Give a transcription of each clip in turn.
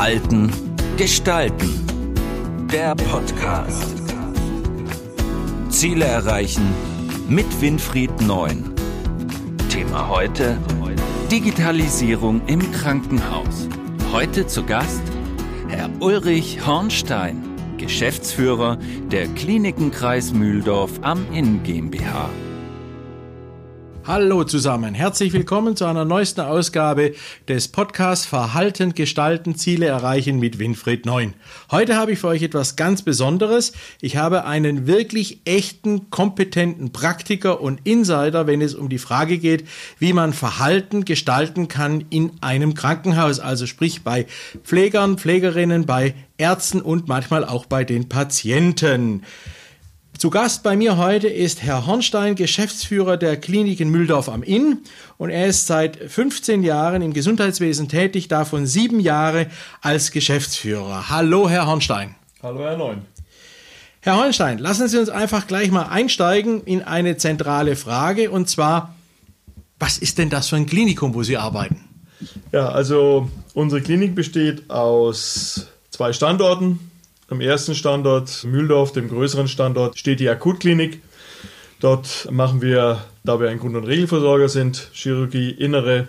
Verhalten, Gestalten. Der Podcast. Ziele erreichen mit Winfried Neun. Thema heute: Digitalisierung im Krankenhaus. Heute zu Gast Herr Ulrich Hornstein, Geschäftsführer der Klinikenkreis Mühldorf am Inn GmbH. Hallo zusammen, herzlich willkommen zu einer neuesten Ausgabe des Podcasts Verhalten, Gestalten, Ziele erreichen mit Winfried Neun. Heute habe ich für euch etwas ganz Besonderes. Ich habe einen wirklich echten, kompetenten Praktiker und Insider, wenn es um die Frage geht, wie man Verhalten gestalten kann in einem Krankenhaus, also sprich bei Pflegern, Pflegerinnen, bei Ärzten und manchmal auch bei den Patienten. Zu Gast bei mir heute ist Herr Hornstein, Geschäftsführer der Klinik in Mühldorf am Inn und er ist seit 15 Jahren im Gesundheitswesen tätig, davon sieben Jahre als Geschäftsführer. Hallo, Herr Hornstein. Hallo, Herr Neun. Herr Hornstein, lassen Sie uns einfach gleich mal einsteigen in eine zentrale Frage und zwar, was ist denn das für ein Klinikum, wo Sie arbeiten? Ja, also unsere Klinik besteht aus zwei Standorten, am ersten Standort Mühldorf, dem größeren Standort, steht die Akutklinik. Dort machen wir, da wir ein Grund- und Regelversorger sind, Chirurgie, innere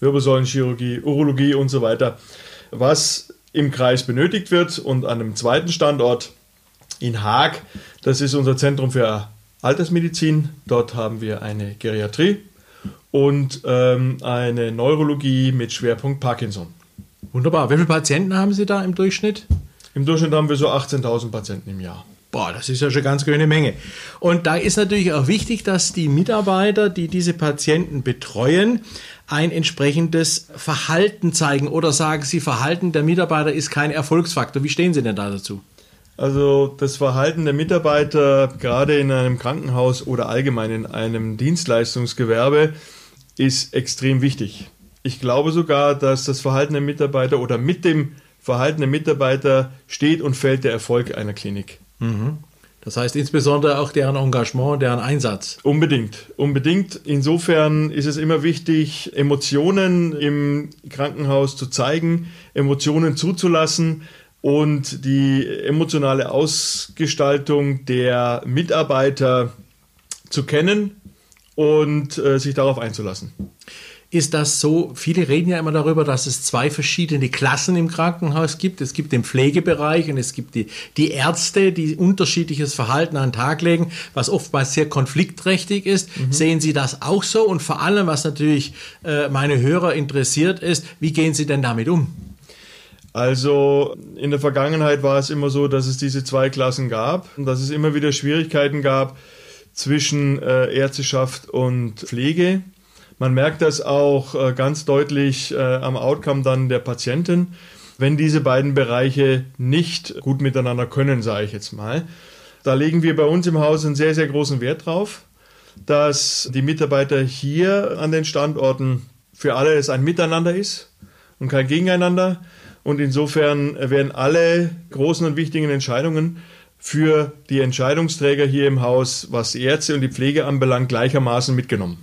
Wirbelsäulenchirurgie, Urologie und so weiter, was im Kreis benötigt wird. Und an einem zweiten Standort in Haag, das ist unser Zentrum für Altersmedizin. Dort haben wir eine Geriatrie und ähm, eine Neurologie mit Schwerpunkt Parkinson. Wunderbar. Wie viele Patienten haben Sie da im Durchschnitt? Im Durchschnitt haben wir so 18.000 Patienten im Jahr. Boah, das ist ja schon ganz schöne Menge. Und da ist natürlich auch wichtig, dass die Mitarbeiter, die diese Patienten betreuen, ein entsprechendes Verhalten zeigen oder sagen Sie, Verhalten der Mitarbeiter ist kein Erfolgsfaktor. Wie stehen Sie denn da dazu? Also das Verhalten der Mitarbeiter, gerade in einem Krankenhaus oder allgemein in einem Dienstleistungsgewerbe, ist extrem wichtig. Ich glaube sogar, dass das Verhalten der Mitarbeiter oder mit dem Verhalten der Mitarbeiter steht und fällt der Erfolg einer Klinik. Mhm. Das heißt insbesondere auch deren Engagement, deren Einsatz. Unbedingt, unbedingt. Insofern ist es immer wichtig, Emotionen im Krankenhaus zu zeigen, Emotionen zuzulassen und die emotionale Ausgestaltung der Mitarbeiter zu kennen und äh, sich darauf einzulassen ist das so, viele reden ja immer darüber, dass es zwei verschiedene Klassen im Krankenhaus gibt. Es gibt den Pflegebereich und es gibt die, die Ärzte, die unterschiedliches Verhalten an den Tag legen, was oftmals sehr konfliktträchtig ist. Mhm. Sehen Sie das auch so? Und vor allem, was natürlich äh, meine Hörer interessiert ist, wie gehen Sie denn damit um? Also in der Vergangenheit war es immer so, dass es diese zwei Klassen gab und dass es immer wieder Schwierigkeiten gab zwischen äh, Ärzteschaft und Pflege. Man merkt das auch äh, ganz deutlich äh, am Outcome dann der Patienten, wenn diese beiden Bereiche nicht gut miteinander können, sage ich jetzt mal. Da legen wir bei uns im Haus einen sehr, sehr großen Wert drauf, dass die Mitarbeiter hier an den Standorten für alle es ein Miteinander ist und kein Gegeneinander. Und insofern werden alle großen und wichtigen Entscheidungen für die Entscheidungsträger hier im Haus, was die Ärzte und die Pflege anbelangt, gleichermaßen mitgenommen.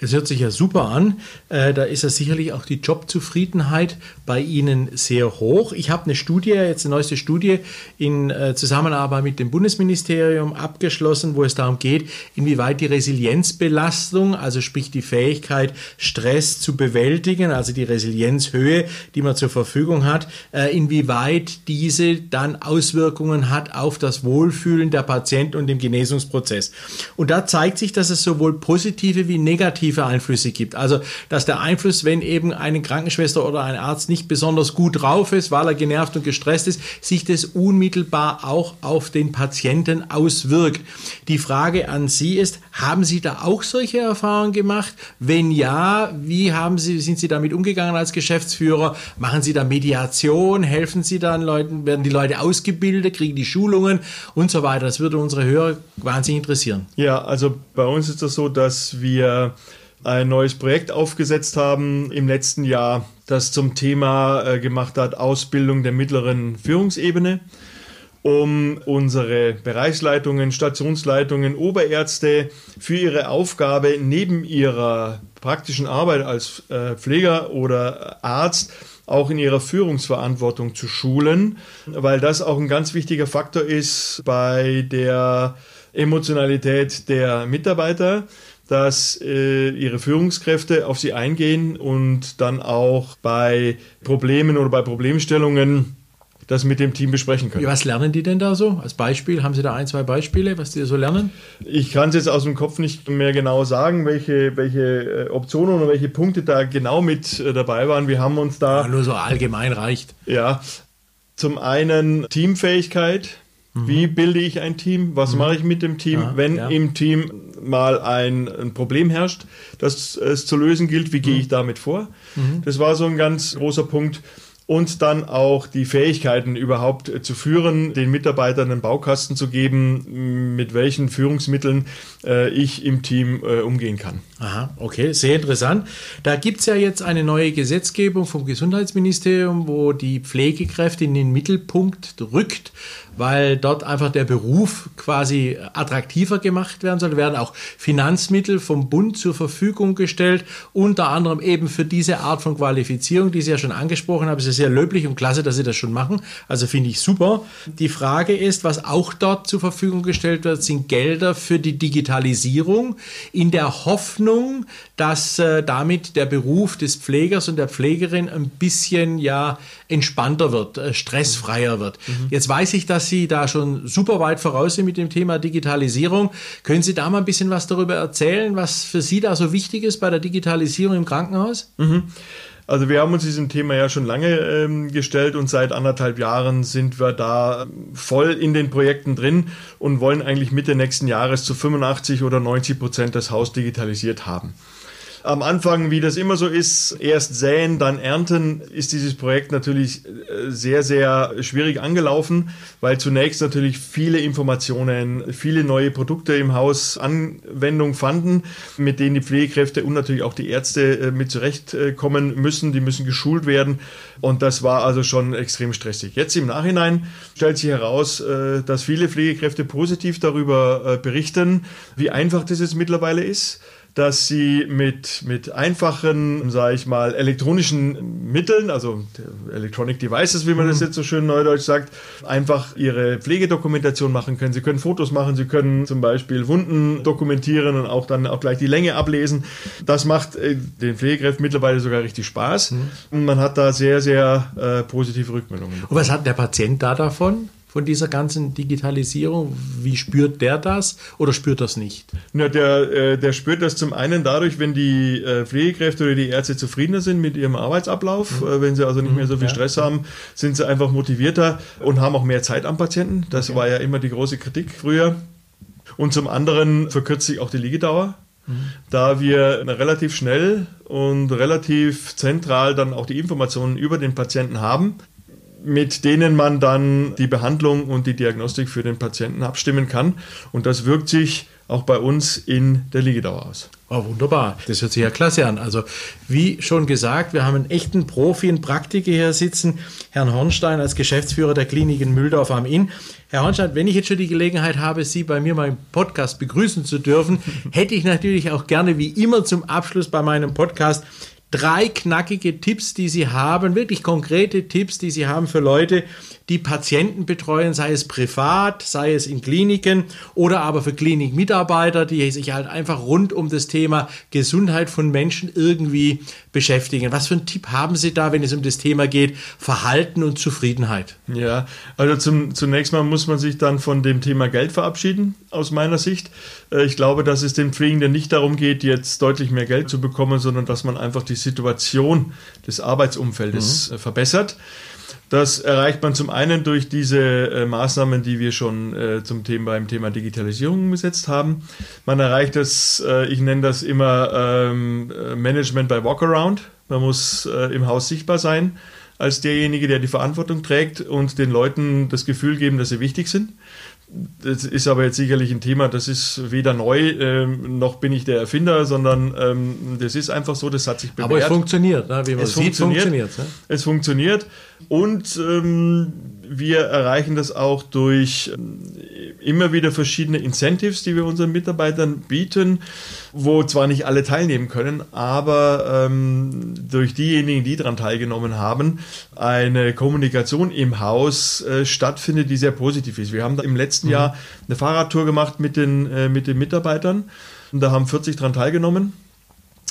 Das hört sich ja super an. Äh, da ist ja sicherlich auch die Jobzufriedenheit bei Ihnen sehr hoch. Ich habe eine Studie, jetzt eine neueste Studie in äh, Zusammenarbeit mit dem Bundesministerium abgeschlossen, wo es darum geht, inwieweit die Resilienzbelastung, also sprich die Fähigkeit, Stress zu bewältigen, also die Resilienzhöhe, die man zur Verfügung hat, äh, inwieweit diese dann Auswirkungen hat auf das Wohlfühlen der Patienten und dem Genesungsprozess. Und da zeigt sich, dass es sowohl positive wie negative negative Einflüsse gibt. Also, dass der Einfluss, wenn eben eine Krankenschwester oder ein Arzt nicht besonders gut drauf ist, weil er genervt und gestresst ist, sich das unmittelbar auch auf den Patienten auswirkt. Die Frage an Sie ist, haben Sie da auch solche Erfahrungen gemacht? Wenn ja, wie haben Sie, sind Sie damit umgegangen als Geschäftsführer? Machen Sie da Mediation? Helfen Sie dann Leuten? Werden die Leute ausgebildet? Kriegen die Schulungen und so weiter? Das würde unsere Hörer wahnsinnig interessieren. Ja, also bei uns ist das so, dass wir ein neues Projekt aufgesetzt haben im letzten Jahr, das zum Thema äh, gemacht hat Ausbildung der mittleren Führungsebene. um unsere Bereichsleitungen, Stationsleitungen, Oberärzte für ihre Aufgabe neben ihrer praktischen Arbeit als äh, Pfleger oder Arzt auch in ihrer Führungsverantwortung zu schulen, weil das auch ein ganz wichtiger Faktor ist bei der Emotionalität der Mitarbeiter dass äh, ihre Führungskräfte auf sie eingehen und dann auch bei Problemen oder bei Problemstellungen das mit dem Team besprechen können. Was lernen die denn da so? Als Beispiel, haben Sie da ein, zwei Beispiele, was die so lernen? Ich kann es jetzt aus dem Kopf nicht mehr genau sagen, welche, welche äh, Optionen oder welche Punkte da genau mit äh, dabei waren. Wir haben uns da. Ja, nur so allgemein reicht. Ja. Zum einen Teamfähigkeit, wie bilde ich ein Team? Was mhm. mache ich mit dem Team, ja, wenn ja. im Team mal ein, ein, Problem herrscht, das es zu lösen gilt? Wie gehe mhm. ich damit vor? Mhm. Das war so ein ganz großer Punkt und dann auch die Fähigkeiten überhaupt äh, zu führen, den Mitarbeitern einen Baukasten zu geben, mit welchen Führungsmitteln äh, ich im Team äh, umgehen kann. Aha, okay, sehr interessant. Da gibt es ja jetzt eine neue Gesetzgebung vom Gesundheitsministerium, wo die Pflegekräfte in den Mittelpunkt rückt weil dort einfach der Beruf quasi attraktiver gemacht werden soll. Da werden auch Finanzmittel vom Bund zur Verfügung gestellt, unter anderem eben für diese Art von Qualifizierung, die Sie ja schon angesprochen haben. Es ist sehr löblich und klasse, dass Sie das schon machen. Also finde ich super. Die Frage ist, was auch dort zur Verfügung gestellt wird, sind Gelder für die Digitalisierung in der Hoffnung, dass äh, damit der Beruf des Pflegers und der Pflegerin ein bisschen ja entspannter wird, äh, stressfreier wird. Mhm. Jetzt weiß ich, dass Sie da schon super weit voraus sind mit dem Thema Digitalisierung. Können Sie da mal ein bisschen was darüber erzählen, was für Sie da so wichtig ist bei der Digitalisierung im Krankenhaus? Mhm. Also wir haben uns diesem Thema ja schon lange ähm, gestellt und seit anderthalb Jahren sind wir da voll in den Projekten drin und wollen eigentlich Mitte nächsten Jahres zu 85 oder 90 Prozent das Haus digitalisiert haben am Anfang, wie das immer so ist, erst säen, dann ernten, ist dieses Projekt natürlich äh, sehr, sehr schwierig angelaufen, weil zunächst natürlich viele Informationen, viele neue Produkte im Haus Anwendung fanden, mit denen die Pflegekräfte und natürlich auch die Ärzte äh, mit zurechtkommen müssen. Die müssen geschult werden. Und das war also schon extrem stressig. Jetzt im Nachhinein stellt sich heraus, äh, dass viele Pflegekräfte positiv darüber berichten, wie einfach das jetzt mittlerweile ist dass sie mit, mit einfachen, sage ich mal, elektronischen Mitteln, also Electronic Devices, wie man das mhm. jetzt so schön neudeutsch sagt, einfach ihre Pflegedokumentation machen können. Sie können Fotos machen, sie können zum Beispiel Wunden dokumentieren und auch dann auch gleich die Länge ablesen. Das macht äh, den Pflegekräften mittlerweile sogar richtig Spaß. Mhm. Und man hat da sehr, sehr äh, positive Rückmeldungen. Und was hat der Patient da davon? Von dieser ganzen Digitalisierung? Wie spürt der das oder spürt das nicht? Ja, der, äh, der spürt das zum einen dadurch, wenn die äh, Pflegekräfte oder die Ärzte zufriedener sind mit ihrem Arbeitsablauf. Mhm. Äh, wenn sie also nicht mehr so viel Stress ja. haben, sind sie einfach motivierter und haben auch mehr Zeit am Patienten. Das okay. war ja immer die große Kritik früher. Und zum anderen verkürzt sich auch die Liegedauer. Mhm. Da wir relativ schnell und relativ zentral dann auch die Informationen über den Patienten haben, mit denen man dann die Behandlung und die Diagnostik für den Patienten abstimmen kann. Und das wirkt sich auch bei uns in der Liegedauer aus. Oh, wunderbar. Das hört sich ja klasse an. Also, wie schon gesagt, wir haben einen echten Profi, einen Praktiker hier sitzen, Herrn Hornstein als Geschäftsführer der Klinik in Mühldorf am Inn. Herr Hornstein, wenn ich jetzt schon die Gelegenheit habe, Sie bei mir im Podcast begrüßen zu dürfen, hätte ich natürlich auch gerne, wie immer zum Abschluss bei meinem Podcast, drei knackige Tipps, die Sie haben, wirklich konkrete Tipps, die Sie haben für Leute, die Patienten betreuen, sei es privat, sei es in Kliniken oder aber für Klinikmitarbeiter, die sich halt einfach rund um das Thema Gesundheit von Menschen irgendwie beschäftigen. Was für einen Tipp haben Sie da, wenn es um das Thema geht, Verhalten und Zufriedenheit? Ja, also zum, zunächst mal muss man sich dann von dem Thema Geld verabschieden, aus meiner Sicht. Äh, ich glaube, dass es den Pflegenden nicht darum geht, jetzt deutlich mehr Geld zu bekommen, sondern dass man einfach die Situation des Arbeitsumfeldes mhm. Äh, verbessert. Das erreicht man zum einen durch diese äh, Maßnahmen, die wir schon äh, zum Thema, beim Thema Digitalisierung umgesetzt haben. Man erreicht das, ich nenne das immer ähm, Management by Walkaround. Man muss im Haus sichtbar sein als derjenige, der die Verantwortung trägt und den Leuten das Gefühl geben, dass sie wichtig sind. Das ist aber jetzt sicherlich ein Thema, das ist weder neu, ähm, noch bin ich der Erfinder, sondern ähm, das ist einfach so, das hat sich bewährt. Aber es funktioniert, ne? wie man es sieht, funktioniert. funktioniert ne? Es funktioniert und ähm, wir erreichen das auch durch äh, immer wieder verschiedene Incentives, die wir unseren Mitarbeitern bieten, wo zwar nicht alle teilnehmen können, aber ähm, durch diejenigen, die daran teilgenommen haben, eine Kommunikation im Haus äh, stattfindet, die sehr positiv ist. Wir haben im letzten mhm. Jahr eine Fahrradtour gemacht mit den, äh, mit den Mitarbeitern und da haben 40 daran teilgenommen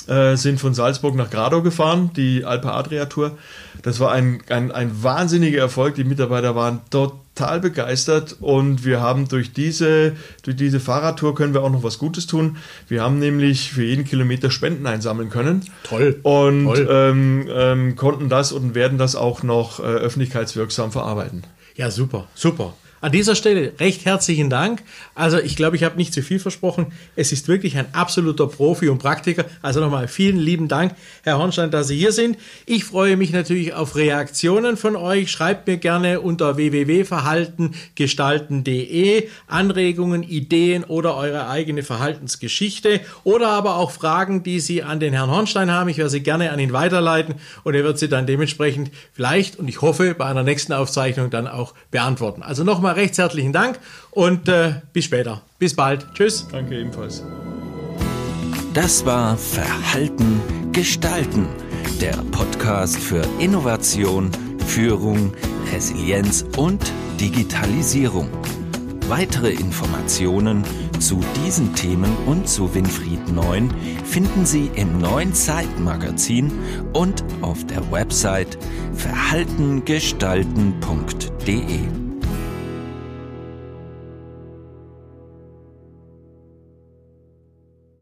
äh, sind von Salzburg nach Grado gefahren, die Alpe Adria Tour. Das war ein, ein, ein wahnsinniger Erfolg. Die Mitarbeiter waren total begeistert und wir haben durch diese, durch diese Fahrradtour können wir auch noch was Gutes tun. Wir haben nämlich für jeden Kilometer Spenden einsammeln können. Toll. Und Toll. Ähm, ähm, konnten das und werden das auch noch äh, öffentlichkeitswirksam verarbeiten. Ja, super, super. An dieser Stelle recht herzlichen Dank. Also ich glaube, ich habe nicht zu viel versprochen. Es ist wirklich ein absoluter Profi und Praktiker. Also nochmal vielen lieben Dank, Herr Hornstein, dass Sie hier sind. Ich freue mich natürlich auf Reaktionen von euch. Schreibt mir gerne unter www.verhaltengestalten.de Anregungen, Ideen oder eure eigene Verhaltensgeschichte oder aber auch Fragen, die Sie an den Herrn Hornstein haben. Ich werde sie gerne an ihn weiterleiten und er wird sie dann dementsprechend vielleicht und ich hoffe bei einer nächsten Aufzeichnung dann auch beantworten. Also nochmal nochmal recht herzlichen Dank und äh, bis später. Bis bald. Tschüss. Danke ebenfalls. Das war Verhalten gestalten, der Podcast für Innovation, Führung, Resilienz und Digitalisierung. Weitere Informationen zu diesen Themen und zu Winfried Neun finden Sie im neuen Zeitmagazin und auf der Website verhaltengestalten.de.